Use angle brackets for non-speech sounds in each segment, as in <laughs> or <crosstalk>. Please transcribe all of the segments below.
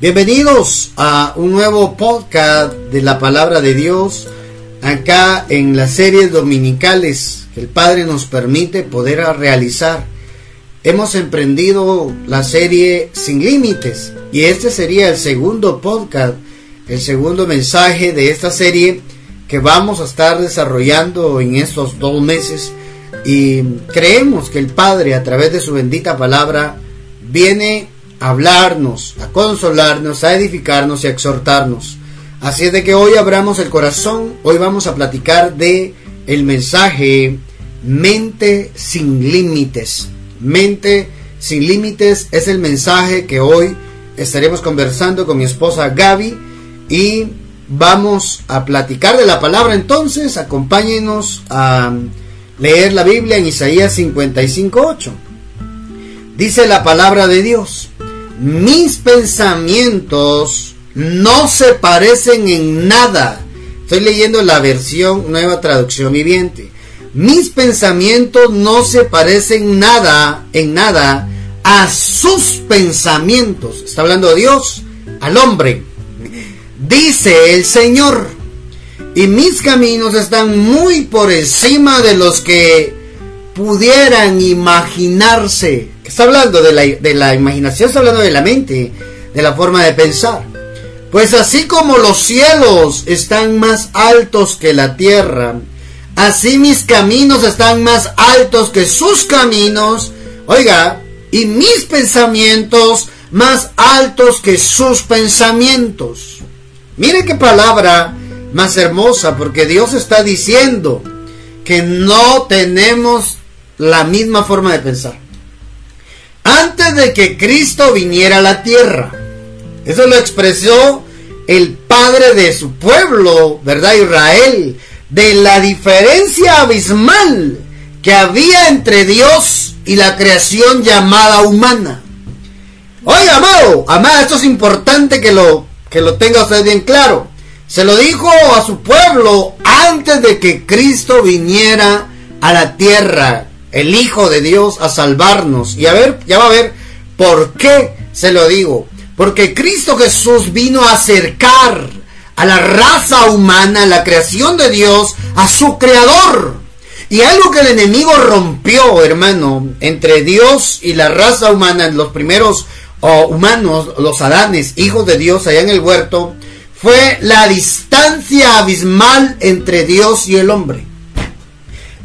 Bienvenidos a un nuevo podcast de la palabra de Dios acá en las series dominicales que el Padre nos permite poder realizar. Hemos emprendido la serie Sin Límites y este sería el segundo podcast, el segundo mensaje de esta serie que vamos a estar desarrollando en estos dos meses y creemos que el Padre a través de su bendita palabra viene hablarnos, a consolarnos, a edificarnos y a exhortarnos. Así es de que hoy abramos el corazón, hoy vamos a platicar de el mensaje Mente sin límites. Mente sin límites es el mensaje que hoy estaremos conversando con mi esposa Gaby y vamos a platicar de la palabra entonces, acompáñenos a leer la Biblia en Isaías 55:8. Dice la palabra de Dios: mis pensamientos no se parecen en nada. Estoy leyendo la versión nueva traducción viviente. Mis pensamientos no se parecen nada, en nada, a sus pensamientos. Está hablando Dios al hombre. Dice el Señor. Y mis caminos están muy por encima de los que pudieran imaginarse. Está hablando de la, de la imaginación, está hablando de la mente, de la forma de pensar. Pues así como los cielos están más altos que la tierra, así mis caminos están más altos que sus caminos, oiga, y mis pensamientos más altos que sus pensamientos. Mire qué palabra más hermosa, porque Dios está diciendo que no tenemos la misma forma de pensar. Antes de que Cristo viniera a la tierra. Eso lo expresó el padre de su pueblo, ¿verdad? Israel. De la diferencia abismal que había entre Dios y la creación llamada humana. Oiga, amado, amado, esto es importante que lo, que lo tenga usted bien claro. Se lo dijo a su pueblo antes de que Cristo viniera a la tierra el Hijo de Dios a salvarnos. Y a ver, ya va a ver por qué se lo digo. Porque Cristo Jesús vino a acercar a la raza humana, la creación de Dios, a su creador. Y algo que el enemigo rompió, hermano, entre Dios y la raza humana, los primeros humanos, los Adanes, hijos de Dios allá en el huerto, fue la distancia abismal entre Dios y el hombre.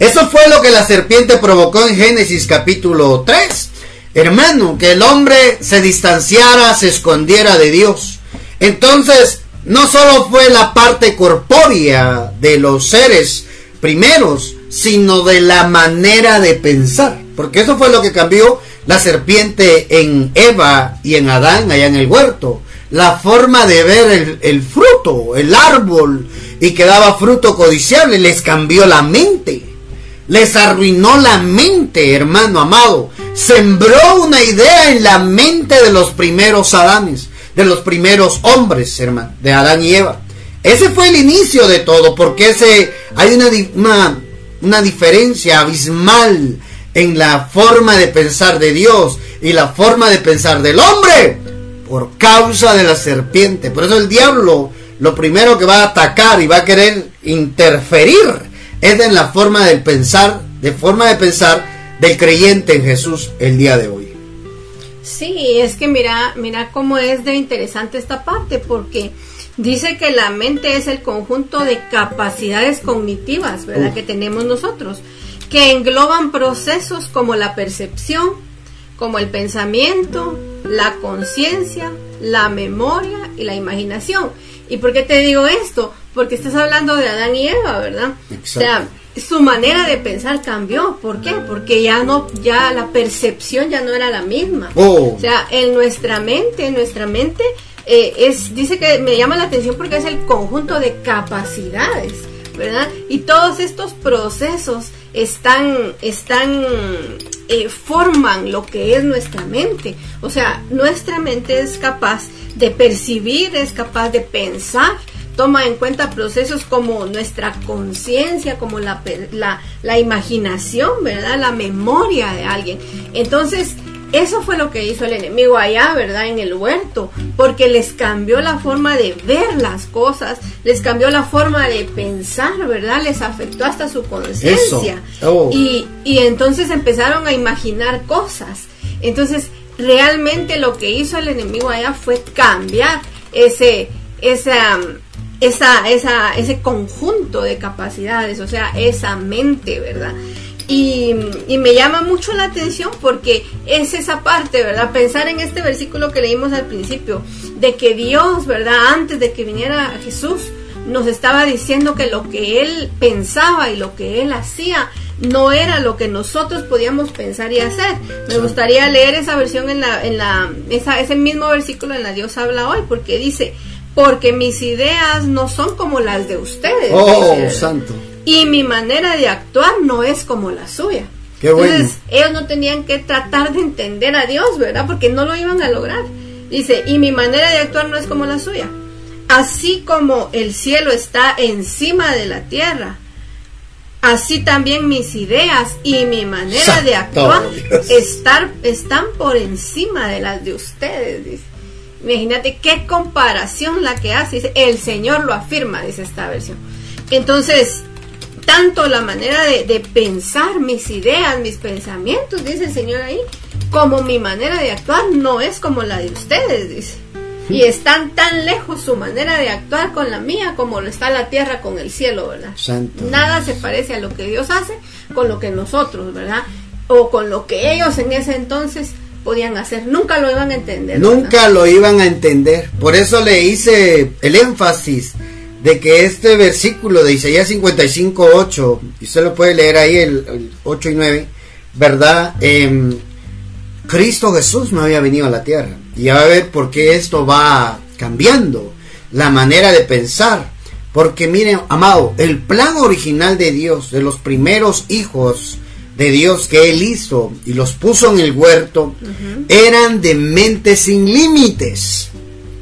Eso fue lo que la serpiente provocó en Génesis capítulo 3. Hermano, que el hombre se distanciara, se escondiera de Dios. Entonces, no solo fue la parte corpórea de los seres primeros, sino de la manera de pensar. Porque eso fue lo que cambió la serpiente en Eva y en Adán allá en el huerto. La forma de ver el, el fruto, el árbol, y que daba fruto codiciable, les cambió la mente. Les arruinó la mente, hermano amado. Sembró una idea en la mente de los primeros Adanes, de los primeros hombres, hermano, de Adán y Eva. Ese fue el inicio de todo, porque ese, hay una, una, una diferencia abismal en la forma de pensar de Dios y la forma de pensar del hombre por causa de la serpiente. Por eso el diablo lo primero que va a atacar y va a querer interferir es en la forma de pensar, de forma de pensar del creyente en Jesús el día de hoy. Sí, es que mira, mira cómo es de interesante esta parte, porque dice que la mente es el conjunto de capacidades cognitivas, ¿verdad? Que tenemos nosotros, que engloban procesos como la percepción, como el pensamiento, la conciencia, la memoria y la imaginación. ¿Y por qué te digo esto? Porque estás hablando de Adán y Eva, ¿verdad? O sea, su manera de pensar cambió. ¿Por qué? Porque ya no, ya la percepción ya no era la misma. Oh. O sea, en nuestra mente, en nuestra mente, eh, es, dice que me llama la atención porque es el conjunto de capacidades, ¿verdad? Y todos estos procesos están, están, eh, forman lo que es nuestra mente. O sea, nuestra mente es capaz de percibir, es capaz de pensar, toma en cuenta procesos como nuestra conciencia, como la, la, la, imaginación, ¿verdad? La memoria de alguien. Entonces, eso fue lo que hizo el enemigo allá, ¿verdad? En el huerto, porque les cambió la forma de ver las cosas, les cambió la forma de pensar, ¿verdad? Les afectó hasta su conciencia. Oh. Y, y entonces empezaron a imaginar cosas. Entonces, realmente lo que hizo el enemigo allá fue cambiar ese, esa, esa, esa, ese conjunto de capacidades, o sea, esa mente, ¿verdad? Y, me llama mucho la atención porque es esa parte, ¿verdad? Pensar en este versículo que leímos al principio, de que Dios, ¿verdad? Antes de que viniera Jesús, nos estaba diciendo que lo que Él pensaba y lo que Él hacía no era lo que nosotros podíamos pensar y hacer. Me gustaría leer esa versión en la, en la, esa, ese mismo versículo en la Dios habla hoy, porque dice, porque mis ideas no son como las de ustedes. Oh, santo y mi manera de actuar no es como la suya. Qué bueno. Entonces, ellos no tenían que tratar de entender a Dios, ¿verdad? Porque no lo iban a lograr. Dice, y mi manera de actuar no es como la suya. Así como el cielo está encima de la tierra, así también mis ideas y mi manera de actuar estar, están por encima de las de ustedes, dice. Imagínate qué comparación la que hace. Dice, el Señor lo afirma, dice esta versión. Entonces, tanto la manera de, pensar, mis ideas, mis pensamientos, dice el Señor ahí, como mi manera de actuar no es como la de ustedes, dice. Y están tan lejos su manera de actuar con la mía como lo está la tierra con el cielo, ¿verdad? Nada se parece a lo que Dios hace con lo que nosotros, ¿verdad? O con lo que ellos en ese entonces podían hacer. Nunca lo iban a entender. Nunca lo iban a entender. Por eso le hice el énfasis de que este versículo de Isaías 55, 8, y usted lo puede leer ahí, el, 8 y 9, ¿verdad? Em, Cristo Jesús no había venido a la tierra. Y a ver por qué esto va cambiando la manera de pensar. Porque miren, amado, el plan original de Dios, de los primeros hijos de Dios que Él hizo y los puso en el huerto, eran de mente sin límites.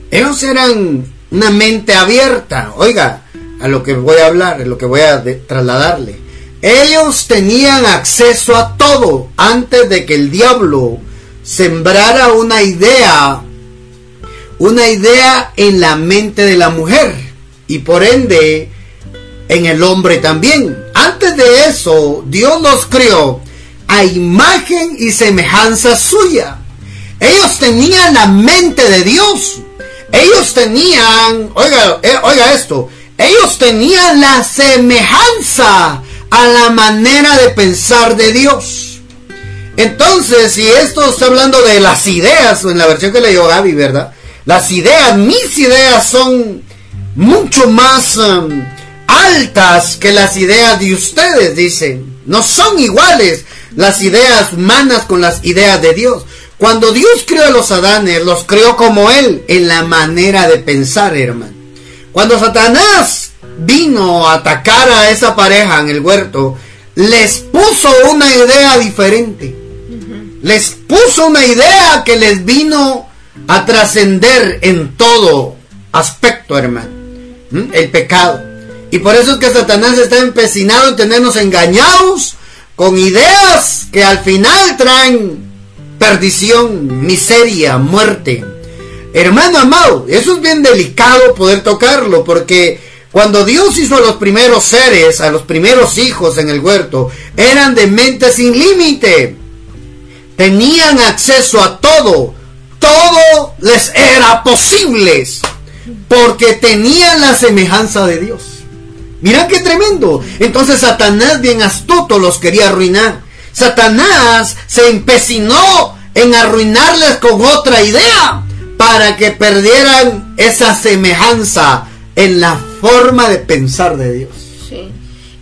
Ellos eran una mente abierta. Oiga, a lo que voy a hablar, a lo que voy a trasladarle. Ellos tenían acceso a todo antes de que el diablo sembrara una idea, una idea en la mente de la mujer y por ende en el hombre también. Antes de eso, Dios los creó a imagen y semejanza suya. Ellos tenían la mente de Dios. Ellos tenían, oiga, eh, oiga esto, ellos tenían la semejanza a la manera de pensar de Dios. Entonces, si esto está hablando de las ideas, en la versión que leyó Gaby, ¿verdad? Las ideas, mis ideas son mucho más um, altas que las ideas de ustedes, dicen. No son iguales las ideas humanas con las ideas de Dios. Cuando Dios creó a los Adanes, los creó como Él, en la manera de pensar, hermano. Cuando Satanás vino a atacar a esa pareja en el huerto, les puso una idea diferente. Les puso una idea que les vino a trascender en todo aspecto, hermano. El pecado. Y por eso es que Satanás está empecinado en tenernos engañados con ideas que al final traen perdición, miseria, muerte. Hermano amado, eso es bien delicado poder tocarlo porque cuando Dios hizo a los primeros seres, a los primeros hijos en el huerto, eran de mente sin límite. Tenían acceso a todo. Todo les era posible porque tenían la semejanza de Dios. Mira qué tremendo. Entonces Satanás bien astuto los quería arruinar. Satanás se empecinó en arruinarles con otra idea para que perdieran esa semejanza en la forma de pensar de Dios. Sí.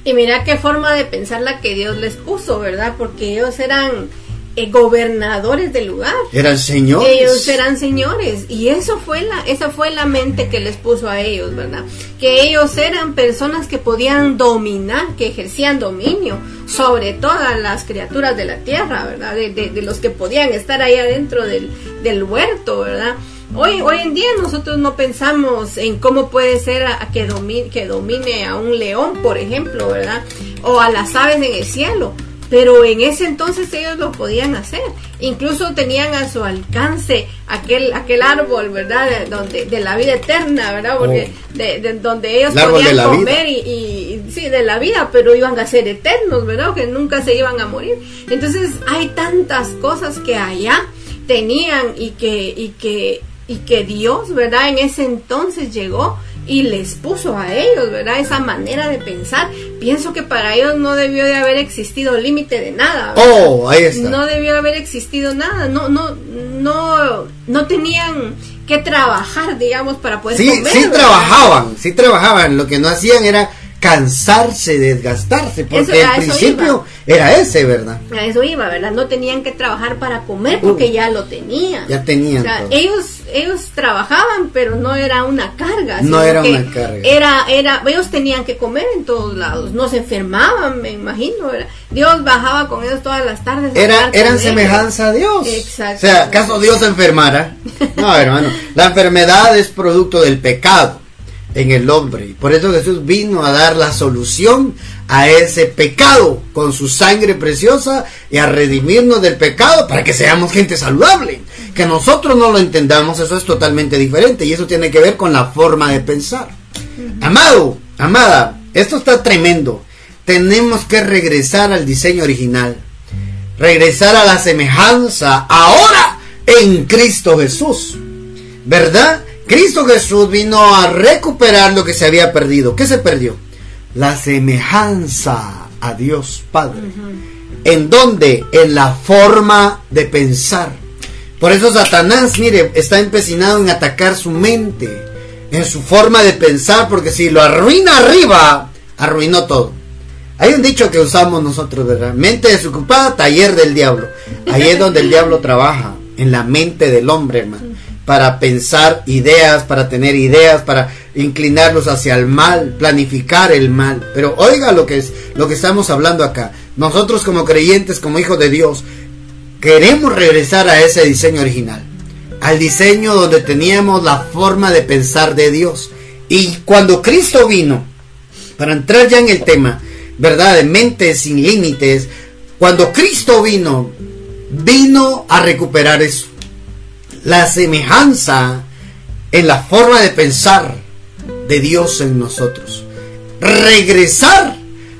Y mira qué forma de pensar la que Dios les puso, ¿verdad? Porque ellos eran eh, gobernadores del lugar. Eran señores. Ellos eran señores y eso fue la esa fue la mente que les puso a ellos, ¿verdad? Que ellos eran personas que podían dominar, que ejercían dominio sobre todas las criaturas de la tierra, ¿verdad? De, los que podían estar ahí adentro del, del huerto, ¿verdad? Hoy, hoy en día nosotros no pensamos en cómo puede ser a, que, domine, que domine a un león, por ejemplo, ¿verdad? O a las aves en el cielo pero en ese entonces ellos lo podían hacer. Incluso tenían a su alcance aquel aquel árbol, ¿verdad? De, donde, de la vida eterna, ¿verdad? Porque Oh. de, de- donde ellos El podían comer y, y- y- sí, de la vida, pero iban a ser eternos, ¿verdad? Que nunca se iban a morir. Entonces hay tantas cosas que allá tenían y que y que y que Dios, ¿verdad? En ese entonces llegó y les puso a ellos, ¿verdad? Esa manera de pensar. Pienso que para ellos no debió de haber existido límite de nada. ¿verdad? Oh, ahí está. No debió haber existido nada. No, no, no, no tenían que trabajar, digamos, para poder Sí, comer. sí ¿verdad? trabajaban, sí trabajaban. Lo que no hacían era cansarse, desgastarse, porque el principio era ese, ¿verdad? A eso iba, ¿verdad? No tenían que trabajar para comer porque Uh, ya lo tenían. ya tenían O sea, todo. ellos, ellos trabajaban, pero no era una carga. No era una carga. Era, era, ellos tenían que comer en todos lados. No se enfermaban, me imagino. ¿verdad? Dios bajaba con ellos todas las tardes. Era, eran ellos. semejanza a Dios. Exacto. O sea, ¿acaso Dios se enfermara? No, hermano. La enfermedad es producto del pecado en el hombre. Y por eso Jesús vino a dar la solución a ese pecado con su sangre preciosa y a redimirnos del pecado para que seamos gente saludable. Que nosotros no lo entendamos, eso es totalmente diferente y eso tiene que ver con la forma de pensar. Amado, amada, esto está tremendo. Tenemos que regresar al diseño original. Regresar a la semejanza ahora en Cristo Jesús. ¿Verdad? Cristo Jesús vino a recuperar lo que se había perdido. ¿Qué se perdió? La semejanza a Dios Padre. ¿En dónde? En la forma de pensar. Por eso Satanás, mire, está empecinado en atacar su mente, en su forma de pensar, porque si lo arruina arriba, arruinó todo. Hay un dicho que usamos nosotros, ¿verdad? Mente desocupada, taller del diablo. Ahí es donde el diablo trabaja, en la mente del hombre, hermano. Para pensar ideas, para tener ideas, para inclinarlos hacia el mal, planificar el mal. Pero oiga lo que es, lo que estamos hablando acá. Nosotros como creyentes, como hijos de Dios, queremos regresar a ese diseño original. Al diseño donde teníamos la forma de pensar de Dios. Y cuando Cristo vino, para entrar ya en el tema, ¿verdad? De mentes sin límites. Cuando Cristo vino, vino a recuperar eso. La semejanza en la forma de pensar de Dios en nosotros. Regresar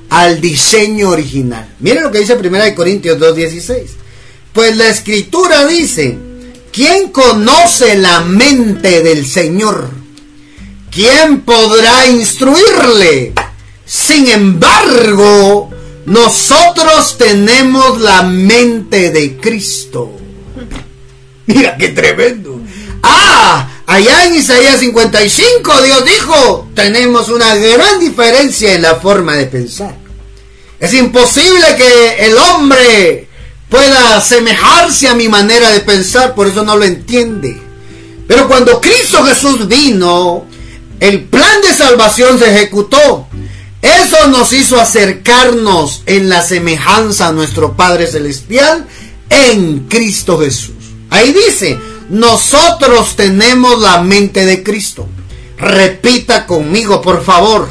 al diseño original. Miren lo que dice 1 Corintios 2.16. Pues la escritura dice, ¿quién conoce la mente del Señor? ¿Quién podrá instruirle? Sin embargo, nosotros tenemos la mente de Cristo. Mira qué tremendo. Ah, allá en Isaías 55 Dios dijo, tenemos una gran diferencia en la forma de pensar. Es imposible que el hombre pueda asemejarse a mi manera de pensar, por eso no lo entiende. Pero cuando Cristo Jesús vino, el plan de salvación se ejecutó. Eso nos hizo acercarnos en la semejanza a nuestro Padre Celestial en Cristo Jesús. Ahí dice, nosotros tenemos la mente de Cristo. Repita conmigo, por favor.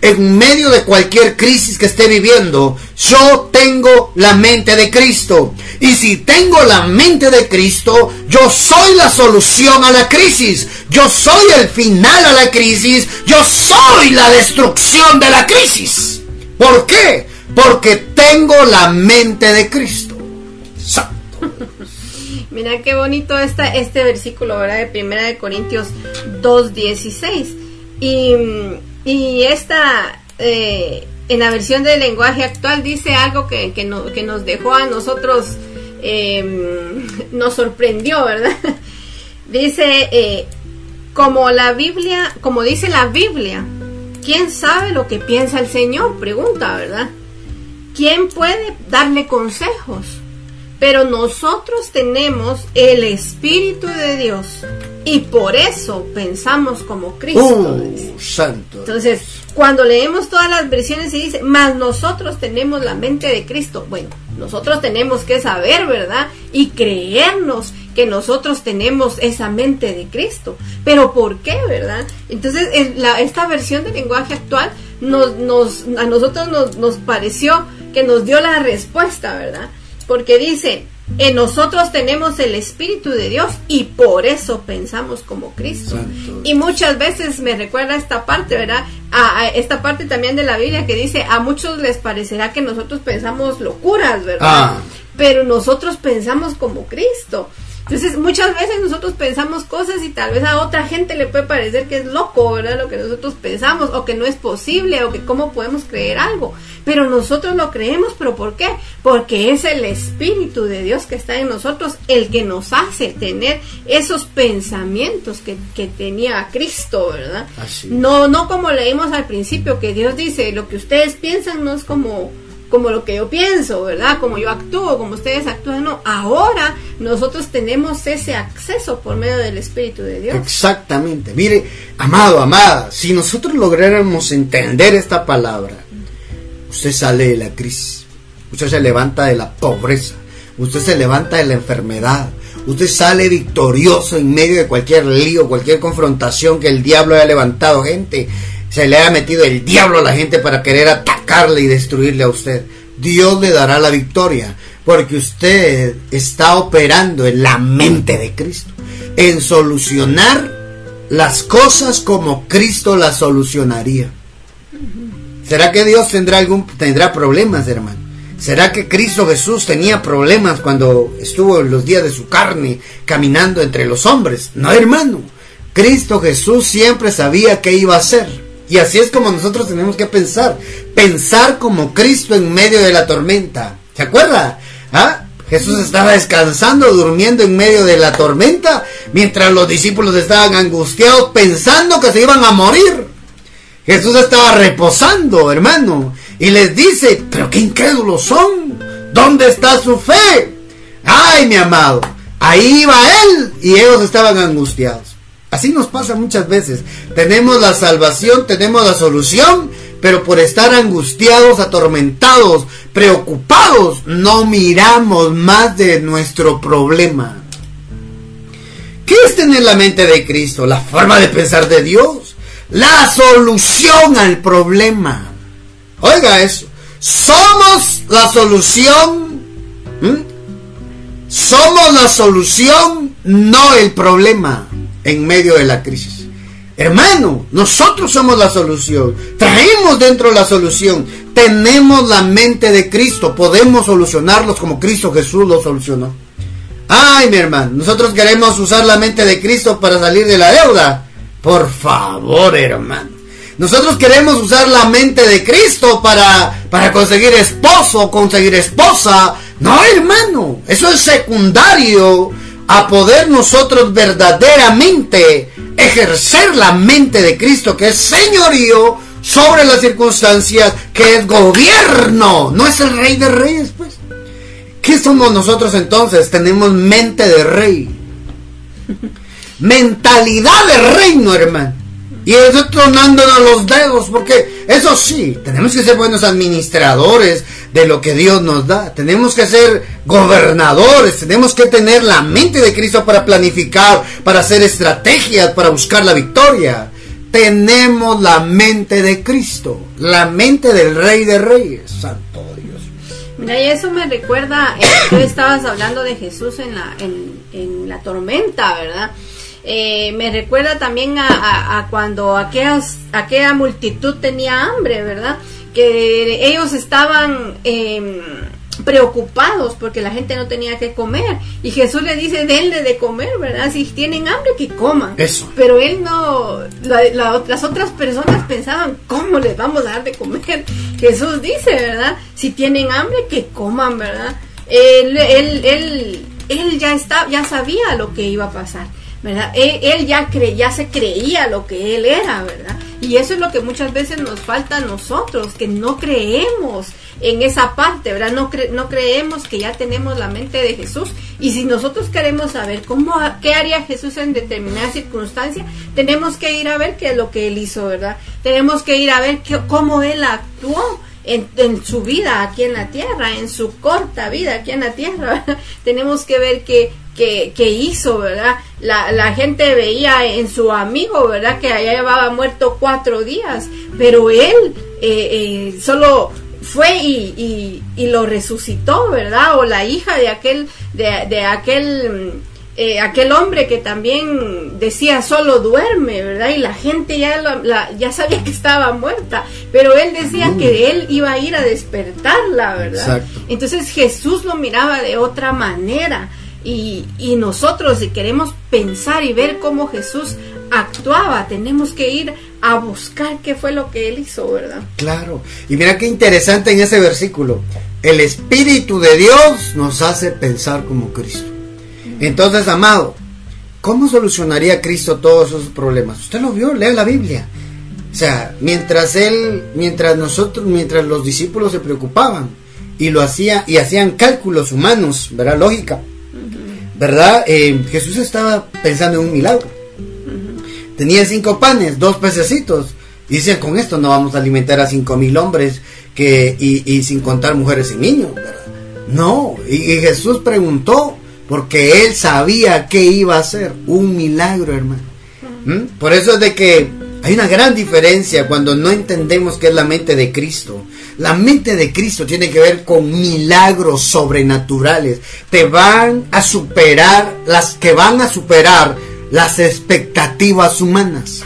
En medio de cualquier crisis que esté viviendo, yo tengo la mente de Cristo. Y si tengo la mente de Cristo, yo soy la solución a la crisis. Yo soy el final a la crisis. Yo soy la destrucción de la crisis. ¿Por qué? Porque tengo la mente de Cristo. Mira qué bonito está este versículo, ¿verdad? De Primera de Corintios 2.16. Y, y esta, eh, en la versión del lenguaje actual, dice algo que, que, no- que nos dejó a nosotros, eh, nos sorprendió, ¿verdad? <laughs> Dice, eh, como la Biblia, como dice la Biblia, ¿quién sabe lo que piensa el Señor? Pregunta, ¿verdad? ¿Quién puede darle consejos? Pero nosotros tenemos el Espíritu de Dios y por eso pensamos como Cristo. Uh, santo. Entonces, cuando leemos todas las versiones y dice, más nosotros tenemos la mente de Cristo. Bueno, nosotros tenemos que saber, ¿verdad? Y creernos que nosotros tenemos esa mente de Cristo. Pero ¿por qué, verdad? Entonces, en la- esta versión del lenguaje actual nos, nos, a nosotros nos, nos pareció que nos dio la respuesta, ¿verdad? Porque dice, en nosotros tenemos el Espíritu de Dios y por eso pensamos como Cristo. Y muchas veces me recuerda esta parte, ¿verdad? A, esta parte también de la Biblia que dice, a muchos les parecerá que nosotros pensamos locuras, ¿verdad? Ah. Pero nosotros pensamos como Cristo. Entonces, muchas veces nosotros pensamos cosas y tal vez a otra gente le puede parecer que es loco, ¿verdad? Lo que nosotros pensamos, o que no es posible, o que cómo podemos creer algo. Pero nosotros lo creemos, ¿pero por qué? Porque es el Espíritu de Dios que está en nosotros el que nos hace tener esos pensamientos que, que tenía Cristo, ¿verdad? No, no como leímos al principio, que Dios dice, lo que ustedes piensan no es como como lo que yo pienso, ¿verdad? Como yo actúo, como ustedes actúan, no. Ahora nosotros tenemos ese acceso por medio del Espíritu de Dios. Exactamente. Mire, amado, amada, si nosotros lográramos entender esta palabra, usted sale de la crisis, usted se levanta de la pobreza, usted se levanta de la enfermedad, usted sale victorioso en medio de cualquier lío, cualquier confrontación que el diablo haya levantado, gente se le ha metido el diablo a la gente para querer atacarle y destruirle a usted. Dios le dará la victoria porque usted está operando en la mente de Cristo, en solucionar las cosas como Cristo las solucionaría. ¿Será que Dios tendrá algún tendrá problemas, hermano? ¿Será que Cristo Jesús tenía problemas cuando estuvo en los días de su carne caminando entre los hombres? No, hermano. Cristo Jesús siempre sabía qué iba a hacer. Y así es como nosotros tenemos que pensar. Pensar como Cristo en medio de la tormenta. ¿Se acuerda? ¿Ah? Jesús estaba descansando, durmiendo en medio de la tormenta, mientras los discípulos estaban angustiados pensando que se iban a morir. Jesús estaba reposando, hermano, y les dice, pero qué incrédulos son. ¿Dónde está su fe? Ay, mi amado, ahí iba él y ellos estaban angustiados. Así nos pasa muchas veces. Tenemos la salvación, tenemos la solución, pero por estar angustiados, atormentados, preocupados, no miramos más de nuestro problema. ¿Qué es tener la mente de Cristo? La forma de pensar de Dios. La solución al problema. Oiga eso. Somos la solución. Somos la solución, no el problema en medio de la crisis. Hermano, nosotros somos la solución. Traemos dentro la solución. Tenemos la mente de Cristo. Podemos solucionarlos como Cristo Jesús lo solucionó. Ay, mi hermano, nosotros queremos usar la mente de Cristo para salir de la deuda. Por favor, hermano. Nosotros queremos usar la mente de Cristo para, para conseguir esposo, conseguir esposa. No, hermano, eso es secundario a poder nosotros verdaderamente ejercer la mente de Cristo, que es señorío sobre las circunstancias, que es gobierno, no es el rey de reyes, pues. ¿Qué somos nosotros entonces? Tenemos mente de rey. Mentalidad de reino, hermano. Y eso tronándonos los dedos, porque eso sí, tenemos que ser buenos administradores de lo que Dios nos da. Tenemos que ser gobernadores, tenemos que tener la mente de Cristo para planificar, para hacer estrategias, para buscar la victoria. Tenemos la mente de Cristo, la mente del Rey de Reyes, Santo Dios. Mira, y eso me recuerda, eh, tú estabas hablando de Jesús en la, en, la tormenta, ¿verdad? Eh, me recuerda también a, cuando aquella multitud tenía hambre, ¿verdad? Que ellos estaban em, preocupados porque la gente no tenía que comer. Y Jesús le dice, denle de comer, ¿verdad? Si tienen hambre, que coman. Eso. Pero él no, las otras personas pensaban, ¿cómo les vamos a dar de comer? <laughs> Jesús dice, ¿verdad? Si tienen hambre, que coman, ¿verdad? Él, él, él, él ya, está, ya sabía lo que iba a pasar. ¿Verdad? Él, ya, cre, ya se creía lo que él era, ¿verdad? Y eso es lo que muchas veces nos falta a nosotros, que no creemos en esa parte, ¿verdad? No, no creemos que ya tenemos la mente de Jesús. Y si nosotros queremos saber cómo, qué haría Jesús en determinada circunstancia, tenemos que ir a ver qué es lo que él hizo, ¿verdad? Tenemos que ir a ver cómo él actuó. En, en, su vida aquí en la tierra, en su corta vida aquí en la tierra. <laughs> Tenemos que ver que que, hizo, ¿verdad? La, la, gente veía en su amigo, ¿verdad? Que allá llevaba muerto cuatro días, pero él eh, eh, solo fue y, y, lo resucitó, ¿verdad? O la hija de aquel, de, de aquel eh, aquel hombre que también decía solo duerme, ¿verdad? Y la gente ya, ya sabía que estaba muerta, pero él decía que él iba a ir a despertarla, ¿verdad? Entonces Jesús lo miraba de otra manera. Y, nosotros si queremos pensar y ver cómo Jesús actuaba, tenemos que ir a buscar qué fue lo que él hizo, ¿verdad? Claro. Y mira qué interesante en ese versículo. El Espíritu de Dios nos hace pensar como Cristo. Entonces, amado, ¿cómo solucionaría Cristo todos esos problemas? Usted lo vio, lea la Biblia. O sea, mientras él, mientras nosotros, mientras los discípulos se preocupaban y lo hacía y hacían cálculos humanos, ¿verdad? Lógica, ¿verdad? Eh, Jesús estaba pensando en un milagro. Tenía cinco panes, dos pececitos. Y decía, con esto no vamos a alimentar a cinco mil hombres que, y, sin contar mujeres y niños, ¿verdad? No, y Jesús preguntó, porque él sabía que iba a hacer un milagro, hermano. ¿Mm? Por eso es de que hay una gran diferencia cuando no entendemos qué es la mente de Cristo. La mente de Cristo tiene que ver con milagros sobrenaturales. Te van a superar las que van a superar las expectativas humanas.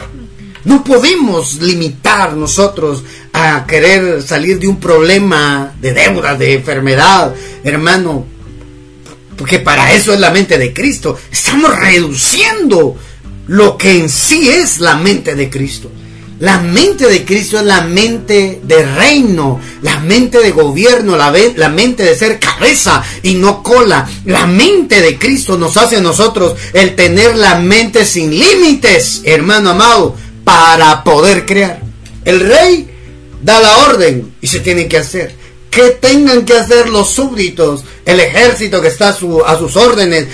No podemos limitar nosotros a querer salir de un problema de deuda, de enfermedad, hermano. Porque para eso es la mente de Cristo. Estamos reduciendo lo que en sí es la mente de Cristo. La mente de Cristo es la mente de reino, la mente de gobierno, la, mente de ser cabeza y no cola. La mente de Cristo nos hace a nosotros el tener la mente sin límites, hermano amado, para poder crear. El rey da la orden y se tiene que hacer que tengan que hacer los súbditos, el ejército que está a, sus órdenes,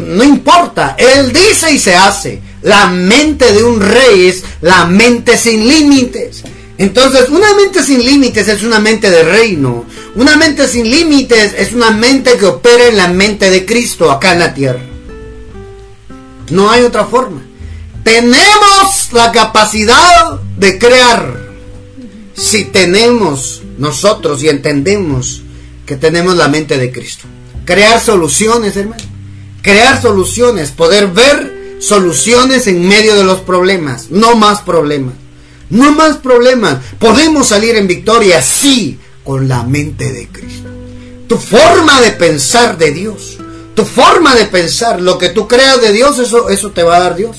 no importa, él dice y se hace. La mente de un rey es la mente sin límites. Entonces, una mente sin límites es una mente de reino. Una mente sin límites es una mente que opera en la mente de Cristo acá en la tierra. No hay otra forma. Tenemos la capacidad de crear. Si tenemos nosotros y entendemos que tenemos la mente de Cristo. Crear soluciones, hermano. Crear soluciones, poder ver soluciones en medio de los problemas, no más problemas. No más problemas. Podemos salir en victoria, sí, con la mente de Cristo. Tu forma de pensar de Dios, tu forma de pensar, lo que tú creas de Dios, eso, eso te va a dar Dios.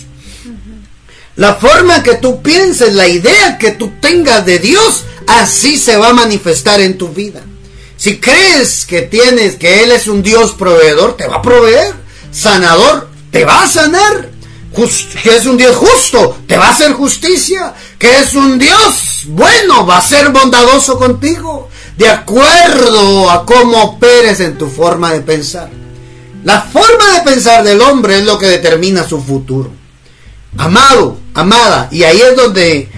La forma que tú pienses, la idea que tú tengas de Dios, así se va a manifestar en tu vida. Si crees que tienes, que Él es un Dios proveedor, te va a proveer. Sanador, te va a sanar. que es un Dios justo, te va a hacer justicia. Que es un Dios bueno, va a ser bondadoso contigo. De acuerdo a cómo operes en tu forma de pensar. La forma de pensar del hombre es lo que determina su futuro. Amado, amada, y ahí es donde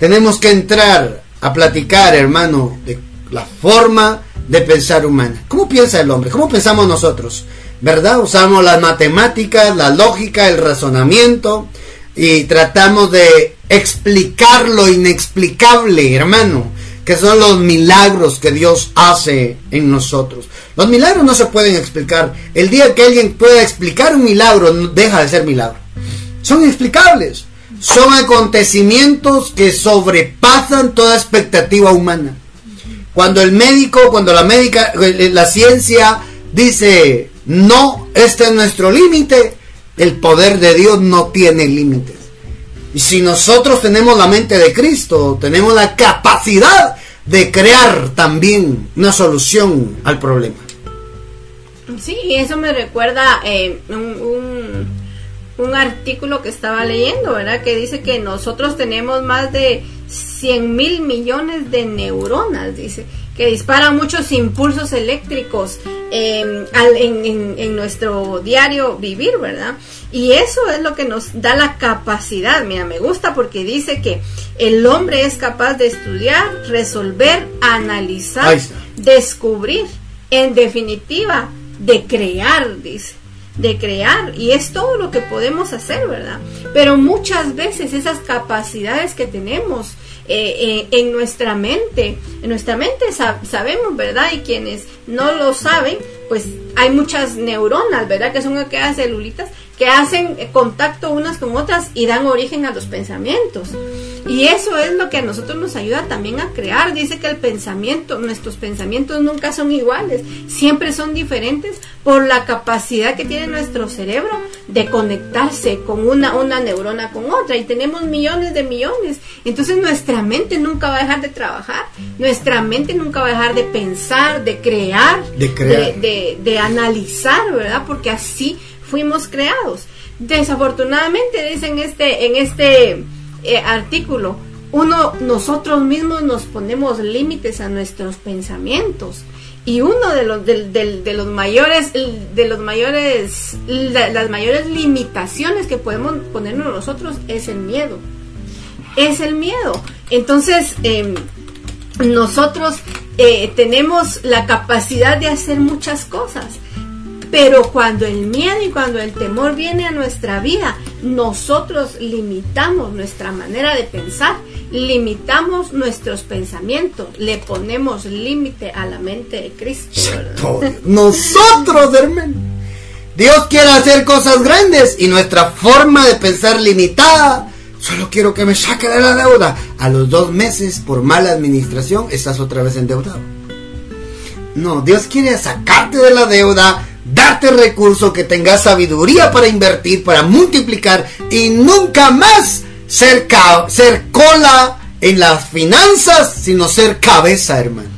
tenemos que entrar a platicar, hermano, de la forma de pensar humana. ¿Cómo piensa el hombre? ¿Cómo pensamos nosotros? ¿Verdad? Usamos las matemáticas, la lógica, el razonamiento y tratamos de explicar lo inexplicable, hermano, que son los milagros que Dios hace en nosotros. Los milagros no se pueden explicar. El día que alguien pueda explicar un milagro, deja de ser milagro. Son inexplicables son acontecimientos que sobrepasan toda expectativa humana. Cuando el médico, cuando la médica, eh, la ciencia dice, no, este es nuestro límite, el poder de Dios no tiene límites. Y si nosotros tenemos la mente de Cristo, tenemos la capacidad de crear también una solución al problema. Sí, eso me recuerda eh, un un artículo que estaba leyendo, ¿verdad? Que dice que nosotros tenemos más de 100 mil millones de neuronas, dice, que disparan muchos impulsos eléctricos em, en, en, nuestro diario vivir, ¿verdad? Y eso es lo que nos da la capacidad, mira, me gusta porque dice que el hombre es capaz de estudiar, resolver, analizar, descubrir, en definitiva, de crear, dice de crear y es todo lo que podemos hacer, ¿verdad? Pero muchas veces esas capacidades que tenemos eh, en nuestra mente. En nuestra mente sabemos, ¿verdad? Y quienes no lo saben, pues hay muchas neuronas, ¿verdad? Que son aquellas celulitas que hacen contacto unas con otras y dan origen a los pensamientos. Y eso es lo que a nosotros nos ayuda también a crear. Dice que el pensamiento, nuestros pensamientos nunca son iguales, siempre son diferentes por la capacidad que tiene nuestro cerebro de conectarse con una, una neurona con otra. Y tenemos millones de millones. Entonces nuestra mente nunca va a dejar de trabajar, nuestra mente nunca va a dejar de pensar, de crear, de, de analizar, ¿verdad? Porque así fuimos creados. Desafortunadamente, dice en este, en este eh, artículo, uno, nosotros mismos nos ponemos límites a nuestros pensamientos. Y uno de los, de, los mayores, de los mayores, las mayores limitaciones que podemos ponernos nosotros es el miedo. Es el miedo. Entonces, em, nosotros eh, tenemos la capacidad de hacer muchas cosas pero cuando el miedo y cuando el temor viene a nuestra vida, nosotros limitamos nuestra manera de pensar, limitamos nuestros pensamientos, le ponemos límite a la mente de Cristo. Nosotros, hermano. Dios quiere hacer cosas grandes y nuestra forma de pensar limitada. Solo quiero que me saque de la deuda. A los dos meses, por mala administración, estás otra vez endeudado. No, Dios quiere sacarte de la deuda, darte recursos, que tengas sabiduría para invertir, para multiplicar y nunca más ser, ser cola en las finanzas, sino ser cabeza, hermano.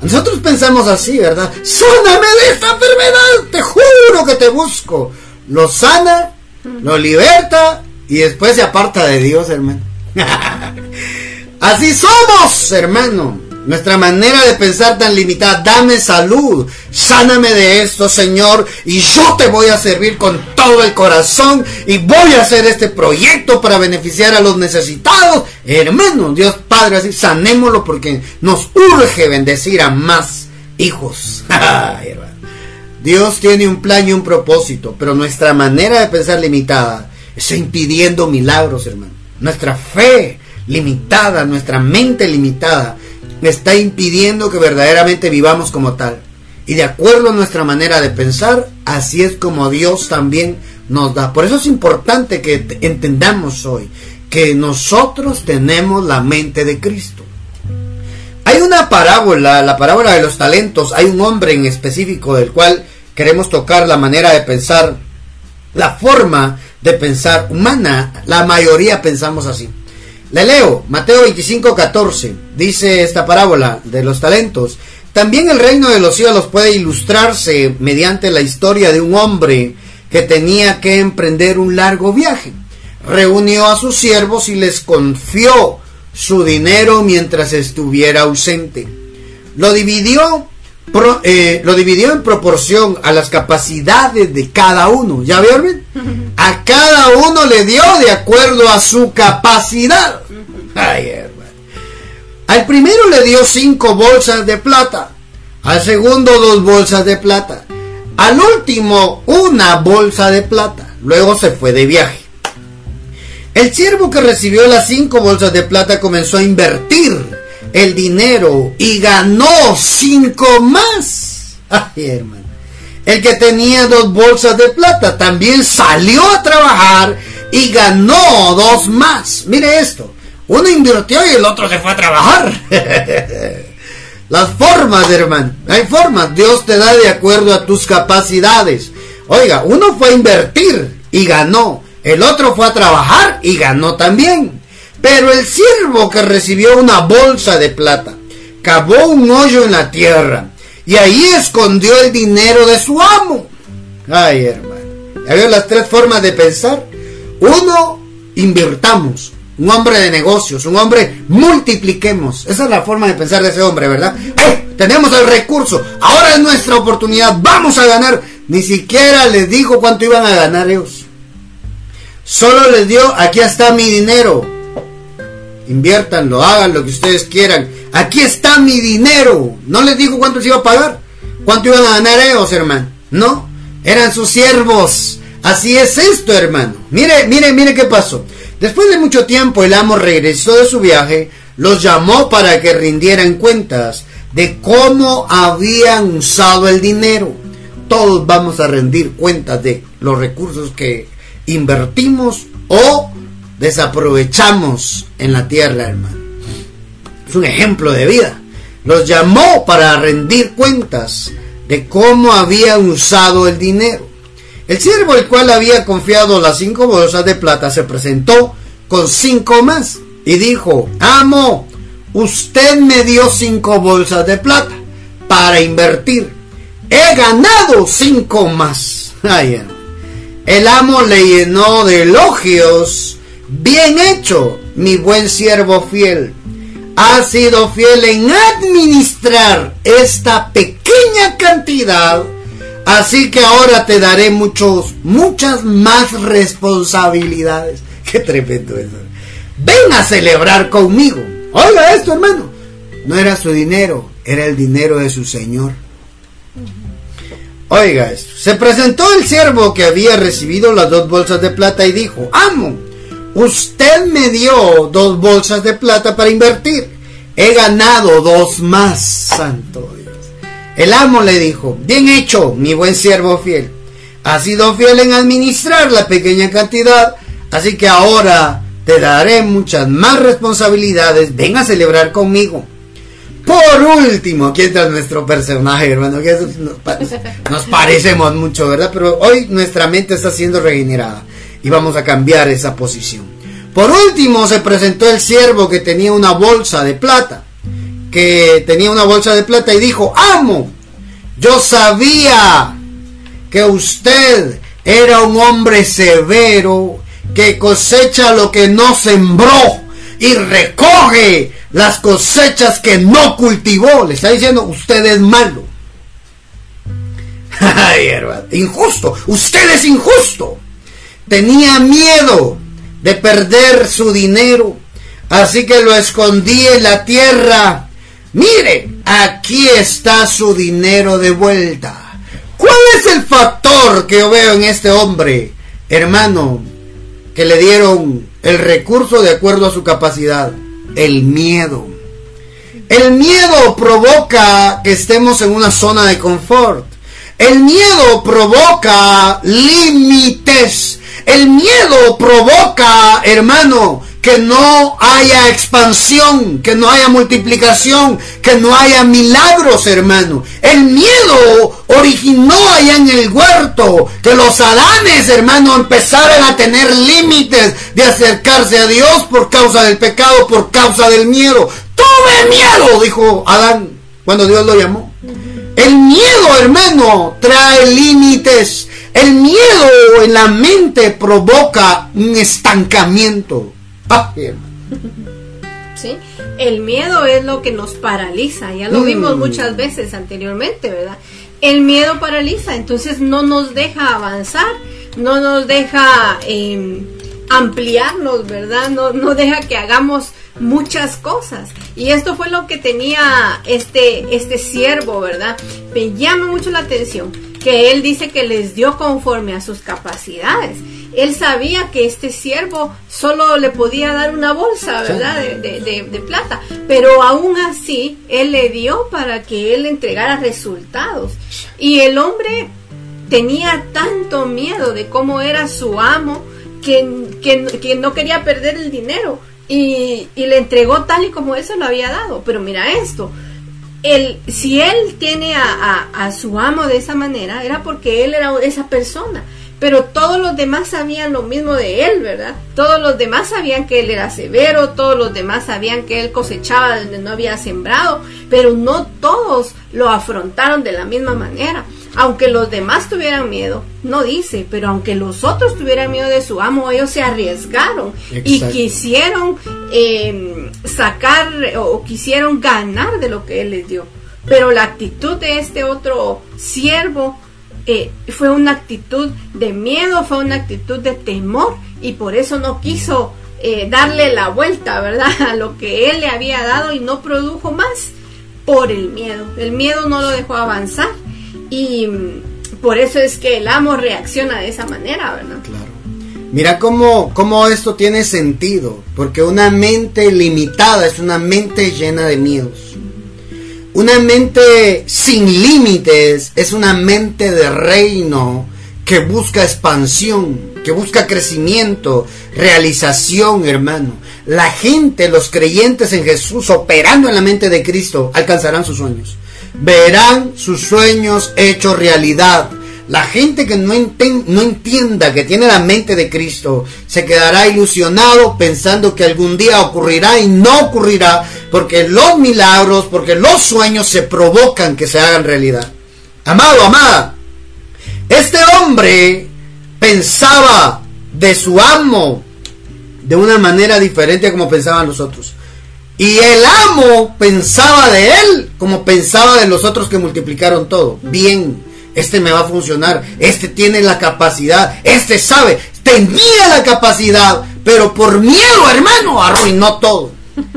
Nosotros pensamos así, ¿verdad? Sáname de esta enfermedad, te juro que te busco. Lo sana, lo liberta y después se aparta de Dios, hermano. <laughs> así somos, hermano. Nuestra manera de pensar tan limitada, dame salud, sáname de esto, Señor, y yo te voy a servir con todo el corazón y voy a hacer este proyecto para beneficiar a los necesitados. Hermano, Dios Padre, así sanémoslo porque nos urge bendecir a más hijos. <laughs> Dios tiene un plan y un propósito, pero nuestra manera de pensar limitada está impidiendo milagros, hermano. Nuestra fe limitada, nuestra mente limitada está impidiendo que verdaderamente vivamos como tal. Y de acuerdo a nuestra manera de pensar, así es como Dios también nos da. Por eso es importante que entendamos hoy que nosotros tenemos la mente de Cristo. Hay una parábola, la parábola de los talentos. Hay un hombre en específico del cual queremos tocar la manera de pensar, la forma de pensar humana. La mayoría pensamos así. Le leo, Mateo 25, 14. Dice esta parábola de los talentos. También el reino de los cielos puede ilustrarse mediante la historia de un hombre que tenía que emprender un largo viaje. Reunió a sus siervos y les confió su dinero mientras estuviera ausente. Lo dividió, eh, lo dividió en proporción a las capacidades de cada uno. ¿Ya vieron? A cada uno le dio de acuerdo a su capacidad. Al primero le dio cinco bolsas de plata. Al segundo dos bolsas de plata. Al último una bolsa de plata. Luego se fue de viaje. El siervo que recibió las cinco bolsas de plata comenzó a invertir el dinero y ganó cinco más. Ay, hermano. El que tenía dos bolsas de plata también salió a trabajar y ganó dos más. Mire esto. Uno invirtió y el otro se fue a trabajar. <laughs> Las formas, hermano. Hay formas. Dios te da de acuerdo a tus capacidades. Oiga, uno fue a invertir y ganó. El otro fue a trabajar y ganó también. Pero el siervo que recibió una bolsa de plata, cavó un hoyo en la tierra y ahí escondió el dinero de su amo. Ay, hermano. ¿Ya las tres formas de pensar? Uno, invirtamos un hombre de negocios, un hombre multipliquemos. Esa es la forma de pensar de ese hombre, ¿verdad? ¡Eh! Tenemos el recurso, ahora es nuestra oportunidad, vamos a ganar. Ni siquiera les dijo cuánto iban a ganar ellos. Solo les dio, aquí está mi dinero. Inviértanlo, hagan lo que ustedes quieran. Aquí está mi dinero. No les dijo cuánto se iba a pagar. ¿Cuánto iban a ganar ellos, hermano? No, eran sus siervos. Así es esto, hermano. Mire, mire, mire qué pasó. Después de mucho tiempo el amo regresó de su viaje, los llamó para que rindieran cuentas de cómo habían usado el dinero. Todos vamos a rendir cuentas de los recursos que invertimos o desaprovechamos en la tierra, hermano. Es un ejemplo de vida. Los llamó para rendir cuentas de cómo habían usado el dinero. El siervo, el cual había confiado las cinco bolsas de plata, se presentó con cinco más y dijo, amo, usted me dio cinco bolsas de plata para invertir. He ganado cinco más. <laughs> el amo le llenó de elogios. Bien hecho, mi buen siervo fiel. Ha sido fiel en administrar esta pequeña cantidad. Así que ahora te daré muchos, muchas más responsabilidades. <laughs> Qué tremendo eso. Ven a celebrar conmigo. Oiga esto, hermano. No era su dinero, era el dinero de su Señor. Oiga esto. Se presentó el siervo que había recibido las dos bolsas de plata y dijo, amo, usted me dio dos bolsas de plata para invertir. He ganado dos más, santo Dios. El amo le dijo, bien hecho, mi buen siervo fiel. Has sido fiel en administrar la pequeña cantidad, así que ahora te daré muchas más responsabilidades, ven a celebrar conmigo. Por último, aquí entra nuestro personaje, hermano, nos, parecemos mucho, ¿verdad? Pero hoy nuestra mente está siendo regenerada y vamos a cambiar esa posición. Por último, se presentó el siervo que tenía una bolsa de plata, que tenía una bolsa de plata y dijo, amo, yo sabía que usted era un hombre severo que cosecha lo que no sembró y recoge las cosechas que no cultivó. Le está diciendo, usted es malo. <laughs> Injusto. Usted es injusto. Tenía miedo de perder su dinero. Así que lo escondí en la tierra. Mire, aquí está su dinero de vuelta. ¿Cuál es el factor que yo veo en este hombre, hermano? que le dieron el recurso de acuerdo a su capacidad, el miedo. El miedo provoca que estemos en una zona de confort. El miedo provoca límites. El miedo provoca, hermano, que no haya expansión, que no haya multiplicación, que no haya milagros, hermano. El miedo originó allá en el huerto, que los adanes, hermano, empezaran a tener límites de acercarse a Dios por causa del pecado, por causa del miedo. Tuve miedo, dijo Adán cuando Dios lo llamó. El miedo, hermano, trae límites. El miedo en la mente provoca un estancamiento. <laughs> ¿Sí? El miedo es lo que nos paraliza, ya lo vimos mm. muchas veces anteriormente, ¿verdad? El miedo paraliza, entonces no nos deja avanzar, no nos deja em, ampliarnos, ¿verdad? No, no deja que hagamos muchas cosas. Y esto fue lo que tenía este, este siervo, ¿verdad? Me llama mucho la atención que él dice que les dio conforme a sus capacidades él sabía que este siervo solo le podía dar una bolsa, ¿verdad? De, plata, pero aún así él le dio para que él entregara resultados. Y el hombre tenía tanto miedo de cómo era su amo que, que, no quería perder el dinero y, le entregó tal y como él se lo había dado. Pero mira esto. Si él tiene a, a su amo de esa manera, era porque él era esa persona pero todos los demás sabían lo mismo de él, ¿verdad? Todos los demás sabían que él era severo, todos los demás sabían que él cosechaba donde no había sembrado, pero no todos lo afrontaron de la misma manera. Aunque los demás tuvieran miedo, no dice, pero aunque los otros tuvieran miedo de su amo, ellos se arriesgaron y quisieron em, sacar o quisieron ganar de lo que él les dio. Pero la actitud de este otro siervo eh, fue una actitud de miedo, fue una actitud de temor y por eso no quiso eh, darle la vuelta, ¿verdad? <laughs> A lo que él le había dado y no produjo más por el miedo. El miedo no lo dejó avanzar y por eso es que el amo reacciona de esa manera, ¿verdad? Claro. Mira cómo, cómo esto tiene sentido, porque una mente limitada es una mente llena de miedos. Una mente sin límites es una mente de reino que busca expansión, que busca crecimiento, realización, hermano. La gente, los creyentes en Jesús, operando en la mente de Cristo, alcanzarán sus sueños. Verán sus sueños hechos realidad la gente que no, no entienda que tiene la mente de Cristo se quedará ilusionado pensando que algún día ocurrirá y no ocurrirá porque los milagros, porque los sueños se provocan que se hagan realidad. Amado, amada, este hombre pensaba de su amo de una manera diferente a como pensaban los otros. Y el amo pensaba de él como pensaba de los otros que multiplicaron todo. Bien este me va a funcionar, este tiene la capacidad, este sabe, tenía la capacidad, pero por miedo, hermano, arruinó todo.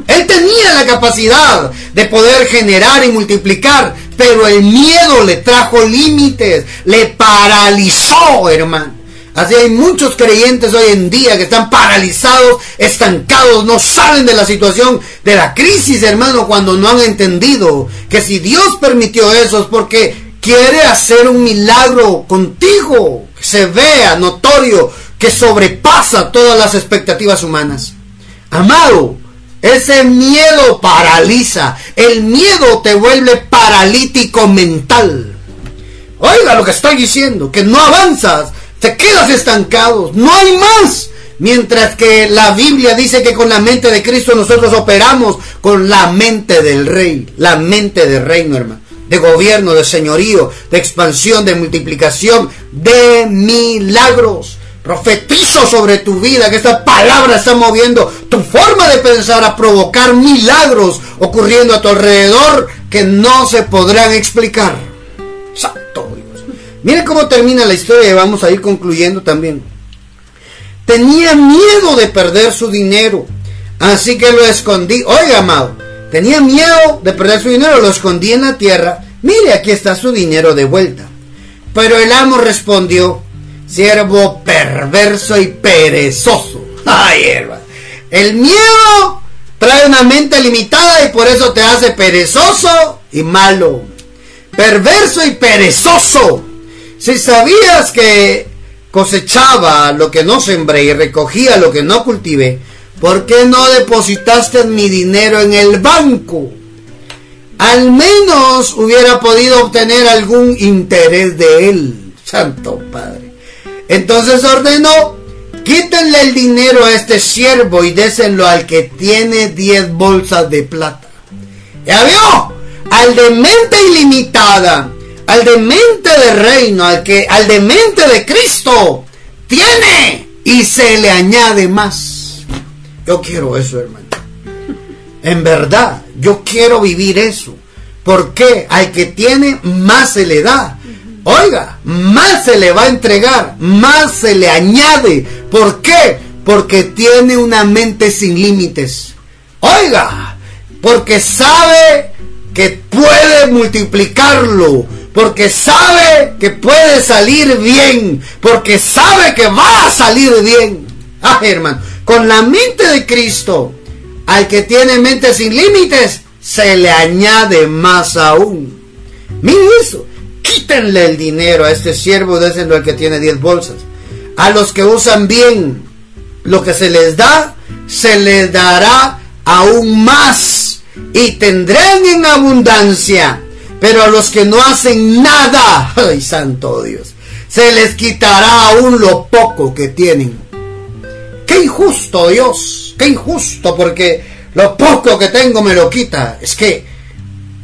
Él tenía la capacidad de poder generar y multiplicar, pero el miedo le trajo límites, le paralizó, hermano. Así hay muchos creyentes hoy en día que están paralizados, estancados, no salen de la situación de la crisis, hermano, cuando no han entendido que si Dios permitió eso es porque quiere hacer un milagro contigo, que se vea notorio, que sobrepasa todas las expectativas humanas. Amado, ese miedo paraliza, el miedo te vuelve paralítico mental. Oiga lo que estoy diciendo, que no avanzas, te quedas estancado, no hay más. Mientras que la Biblia dice que con la mente de Cristo nosotros operamos con la mente del rey, la mente del reino, hermano de gobierno, de señorío, de expansión, de multiplicación, de milagros. Profetizo sobre tu vida que esta palabra está moviendo tu forma de pensar a provocar milagros ocurriendo a tu alrededor que no se podrán explicar. Santo Dios. Miren cómo termina la historia y vamos a ir concluyendo también. Tenía miedo de perder su dinero, así que lo escondí. Oiga, amado, Tenía miedo de perder su dinero, lo escondí en la tierra. Mire, aquí está su dinero de vuelta. Pero el amo respondió, siervo perverso y perezoso. <laughs> Ay, hermano. El miedo trae una mente limitada y por eso te hace perezoso y malo. Perverso y perezoso. Si sabías que cosechaba lo que no sembré y recogía lo que no cultivé, ¿por qué no depositaste mi dinero en el banco? Al menos hubiera podido obtener algún interés de él, Santo Padre. Entonces ordenó, quítenle el dinero a este siervo y désenlo al que tiene 10 bolsas de plata. ¿Ya vio? Al de mente ilimitada, al de mente de reino, al, que, al de mente de Cristo, tiene y se le añade más. Yo quiero eso, hermano. En verdad, yo quiero vivir eso. Porque al que tiene, más se le da. Oiga, más se le va a entregar, más se le añade. ¿Por qué? Porque tiene una mente sin límites. Oiga, porque sabe que puede multiplicarlo, porque sabe que puede salir bien, porque sabe que va a salir bien. Ah, hermano, con la mente de Cristo, al que tiene mente sin límites, se le añade más aún. Miren eso. Quítenle el dinero a este siervo, désenlo al que tiene 10 bolsas. A los que usan bien lo que se les da, se les dará aún más y tendrán en abundancia. Pero a los que no hacen nada, <laughs> ay santo Dios, se les quitará aún lo poco que tienen. Qué injusto Dios, qué injusto porque lo poco que tengo me lo quita. Es que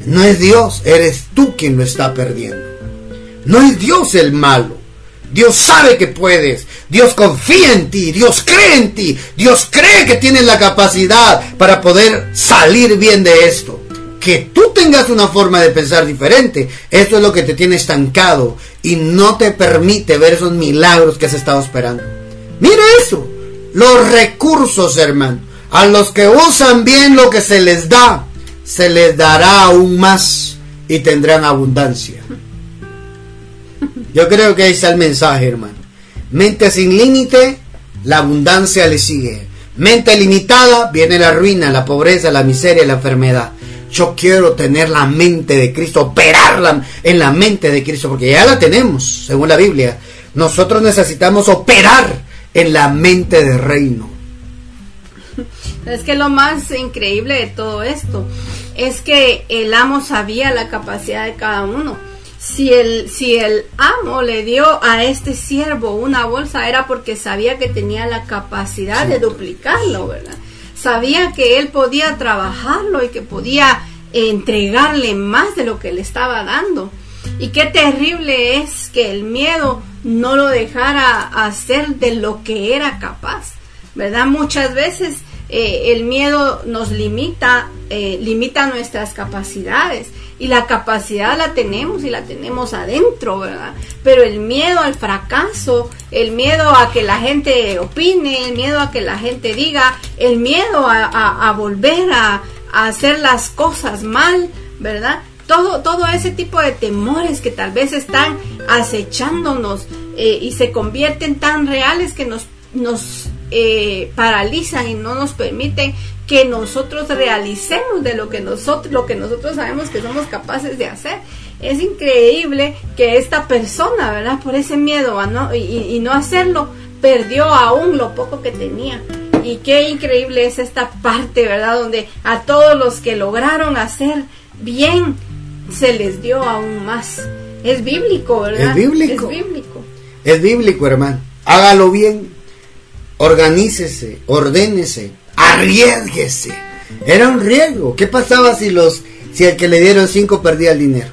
no es Dios, eres tú quien lo está perdiendo. No es Dios el malo. Dios sabe que puedes. Dios confía en ti. Dios cree en ti. Dios cree que tienes la capacidad para poder salir bien de esto. Que tú tengas una forma de pensar diferente. Esto es lo que te tiene estancado y no te permite ver esos milagros que has estado esperando. Mira eso los recursos, hermano. A los que usan bien lo que se les da, se les dará aún más y tendrán abundancia. Yo creo que ahí está el mensaje, hermano. Mente sin límite, la abundancia le sigue. Mente limitada, viene la ruina, la pobreza, la miseria, la enfermedad. Yo quiero tener la mente de Cristo, operarla en la mente de Cristo, porque ya la tenemos, según la Biblia. Nosotros necesitamos operar en la mente del reino. Es que lo más increíble de todo esto es que el amo sabía la capacidad de cada uno. Si el, si el amo le dio a este siervo una bolsa era porque sabía que tenía la capacidad de duplicarlo, ¿verdad? Sabía que él podía trabajarlo y que podía entregarle más de lo que le estaba dando. Y qué terrible es que el miedo no lo dejara hacer de lo que era capaz, ¿verdad? Muchas veces eh, el miedo nos limita, eh, limita nuestras capacidades y la capacidad la tenemos y la tenemos adentro, ¿verdad? Pero el miedo al fracaso, el miedo a que la gente opine, el miedo a que la gente diga, el miedo a, volver a, hacer las cosas mal, ¿verdad? Todo, todo ese tipo de temores que tal vez están acechándonos eh, y se convierten tan reales que nos, nos eh, paralizan y no nos permiten que nosotros realicemos de lo que nosotros, lo que nosotros sabemos que somos capaces de hacer. Es increíble que esta persona, ¿verdad? Por ese miedo a no, y, no hacerlo, perdió aún lo poco que tenía. Y qué increíble es esta parte, ¿verdad? Donde a todos los que lograron hacer bien, se les dio aún más. Es bíblico, ¿verdad? Es bíblico. Es bíblico. Es bíblico, hermano. Hágalo bien organícese, ordénese, arriesguese. Era un riesgo. ¿Qué pasaba si los si al que le dieron cinco perdía el dinero?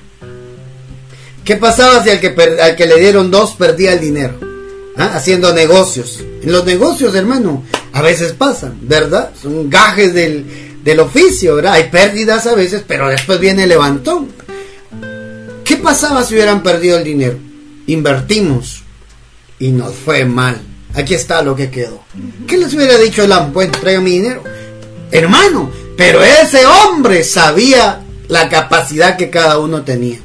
¿Qué pasaba si al que, al que le dieron dos perdía el dinero? ¿Ah? Haciendo negocios. En los negocios, hermano, a veces pasan, ¿verdad? Son gajes del, del oficio, ¿verdad? Hay pérdidas a veces, pero después viene el levantón. ¿Qué pasaba si hubieran perdido el dinero? Invertimos y nos fue mal aquí está lo que quedó. ¿Qué les hubiera dicho el amo? Bueno, traiga mi dinero. Hermano, pero ese hombre sabía la capacidad que cada uno tenía.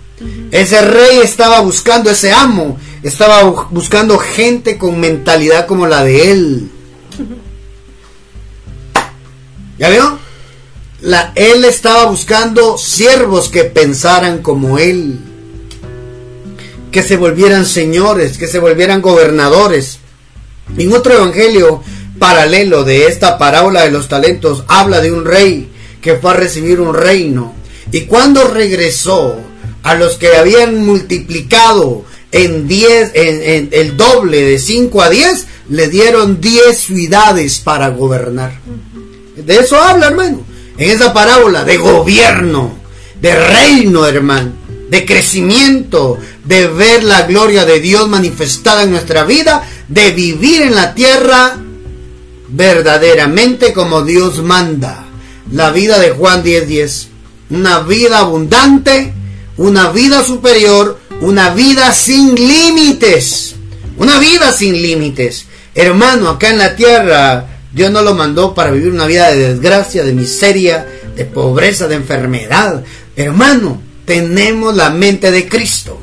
Ese rey estaba buscando, ese amo, estaba buscando gente con mentalidad como la de él. ¿Ya vio? La, él estaba buscando siervos que pensaran como él, que se volvieran señores, que se volvieran gobernadores, en otro evangelio paralelo de esta parábola de los talentos habla de un rey que fue a recibir un reino y cuando regresó a los que habían multiplicado en 10 en, el doble de 5 a 10 le dieron 10 ciudades para gobernar. De eso habla, hermano. En esa parábola de gobierno, de reino, hermano, de crecimiento, de ver la gloria de Dios manifestada en nuestra vida de vivir en la tierra verdaderamente como Dios manda. La vida de Juan 10:10. 10. Una vida abundante, una vida superior, una vida sin límites. Una vida sin límites. Hermano, acá en la tierra Dios no lo mandó para vivir una vida de desgracia, de miseria, de pobreza, de enfermedad. Hermano, tenemos la mente de Cristo.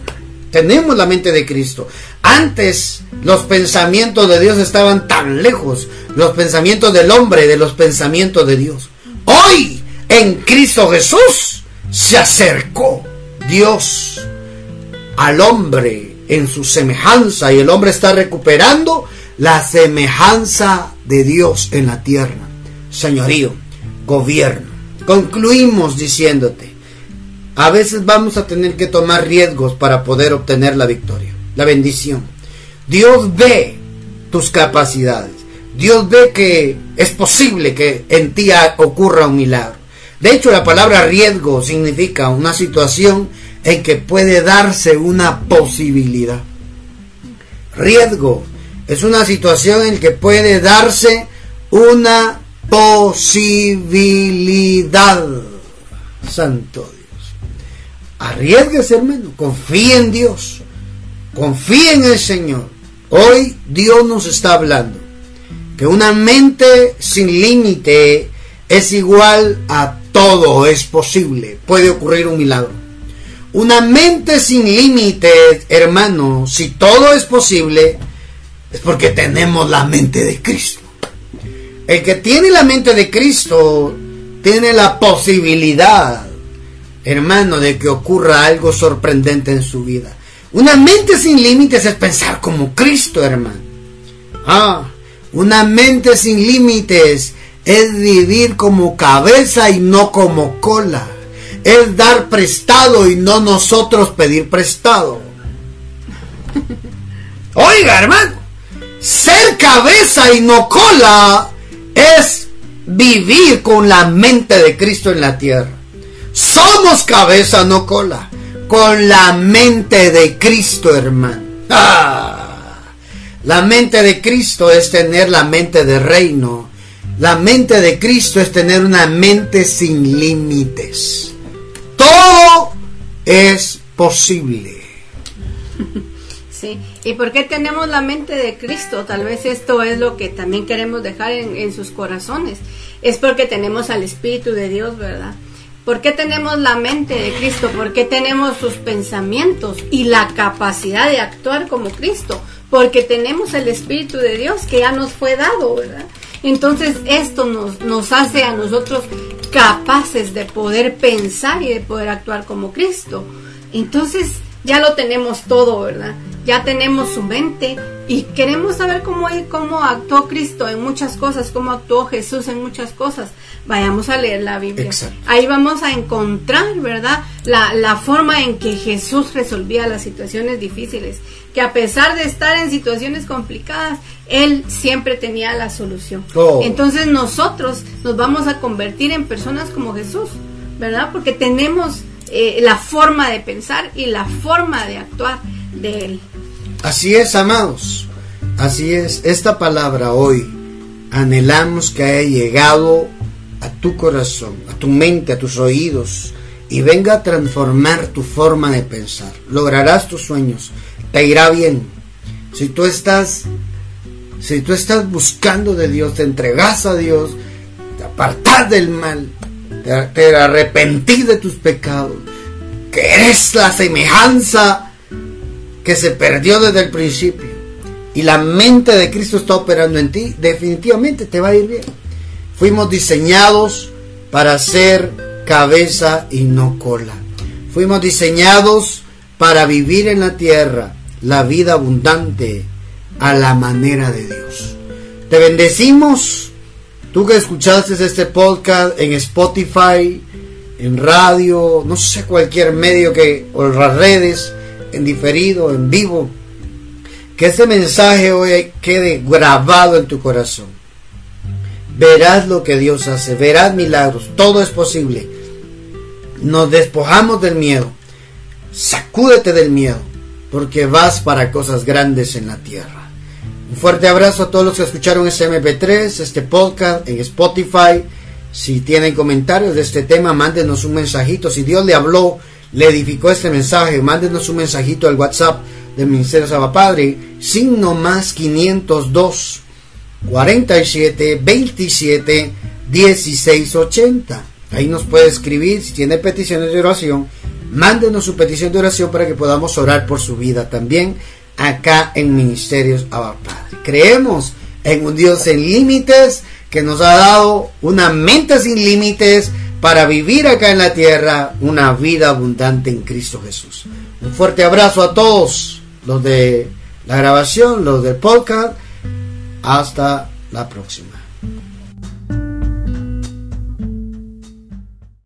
Tenemos la mente de Cristo. Antes los pensamientos de Dios estaban tan lejos, los pensamientos del hombre de los pensamientos de Dios. Hoy, en Cristo Jesús, se acercó Dios al hombre en su semejanza y el hombre está recuperando la semejanza de Dios en la tierra. Señorío, gobierno. Concluimos diciéndote, a veces vamos a tener que tomar riesgos para poder obtener la victoria, la bendición. Dios ve tus capacidades. Dios ve que es posible que en ti ocurra un milagro. De hecho, la palabra riesgo significa una situación en que puede darse una posibilidad. Riesgo es una situación en que puede darse una posibilidad. Santo Dios. Arriesguese, hermano. Confíe en Dios. Confíe en el Señor. Hoy Dios nos está hablando que una mente sin límite es igual a todo, es posible, puede ocurrir un milagro. Una mente sin límite, hermano, si todo es posible, Es porque tenemos la mente de Cristo. El que tiene la mente de Cristo tiene la posibilidad, hermano, de que ocurra algo sorprendente en su vida. Una mente sin límites es pensar como Cristo, hermano. Ah, una mente sin límites es vivir como cabeza y no como cola. Es dar prestado y no nosotros pedir prestado. <laughs> Oiga, hermano, ser cabeza y no cola es vivir con la mente de Cristo en la tierra. Somos cabeza, no cola, con la mente de Cristo, hermano. ¡Ah! La mente de Cristo es tener la mente de reino. La mente de Cristo es tener una mente sin límites. Todo es posible. <laughs> Sí, ¿y por qué tenemos la mente de Cristo? Tal vez esto es lo que también queremos dejar en, en sus corazones. Es porque tenemos al Espíritu de Dios, ¿verdad? ¿Por qué tenemos la mente de Cristo? ¿Por qué tenemos sus pensamientos y la capacidad de actuar como Cristo? Porque tenemos el Espíritu de Dios que ya nos fue dado, ¿verdad? Entonces esto nos, nos hace a nosotros capaces de poder pensar y de poder actuar como Cristo. Entonces ya lo tenemos todo, ¿verdad? Ya tenemos su mente y queremos saber cómo, cómo actuó Cristo en muchas cosas, cómo actuó Jesús en muchas cosas. Vayamos a leer la Biblia. Ahí vamos a encontrar, ¿verdad? La, la forma en que Jesús resolvía las situaciones difíciles. Que a pesar de estar en situaciones complicadas, Él siempre tenía la solución. Oh. Entonces nosotros nos vamos a convertir en personas como Jesús, ¿verdad? Porque tenemos eh, la forma de pensar y la forma de actuar de Él. Así es, amados. Así es. Esta palabra hoy anhelamos que haya llegado a tu corazón, a tu mente, a tus oídos y venga a transformar tu forma de pensar. Lograrás tus sueños. Te irá bien. Si tú estás si tú estás buscando de Dios, te entregas a Dios, te apartas del mal, te, te de tus pecados, que eres la semejanza que se perdió desde el principio y la mente de Cristo está operando en ti, definitivamente te va a ir bien. Fuimos diseñados para ser cabeza y no cola. Fuimos diseñados para vivir en la tierra la vida abundante a la manera de Dios. Te bendecimos. Tú que escuchaste este podcast en Spotify, en radio, no sé, cualquier medio que, o las redes, en diferido, en vivo, que ese mensaje hoy quede grabado en tu corazón. Verás lo que Dios hace, verás milagros, todo es posible. Nos despojamos del miedo, sacúdete del miedo, porque vas para cosas grandes en la tierra. Un fuerte abrazo a todos los que escucharon este MP3, este podcast en Spotify. Si tienen comentarios de este tema, mándenos un mensajito. Si Dios le habló, le edificó este mensaje, mándenos un mensajito al WhatsApp del Ministerio Saba Padre, signo más 502 47 27 16 80. Ahí nos puede escribir si tiene peticiones de oración. Mándenos su petición de oración para que podamos orar por su vida también acá en Ministerios Abba Padre. Creemos en un Dios sin límites que nos ha dado una mente sin límites para vivir acá en la tierra una vida abundante en Cristo Jesús. Un fuerte abrazo a todos los de la grabación, los del podcast. Hasta la próxima.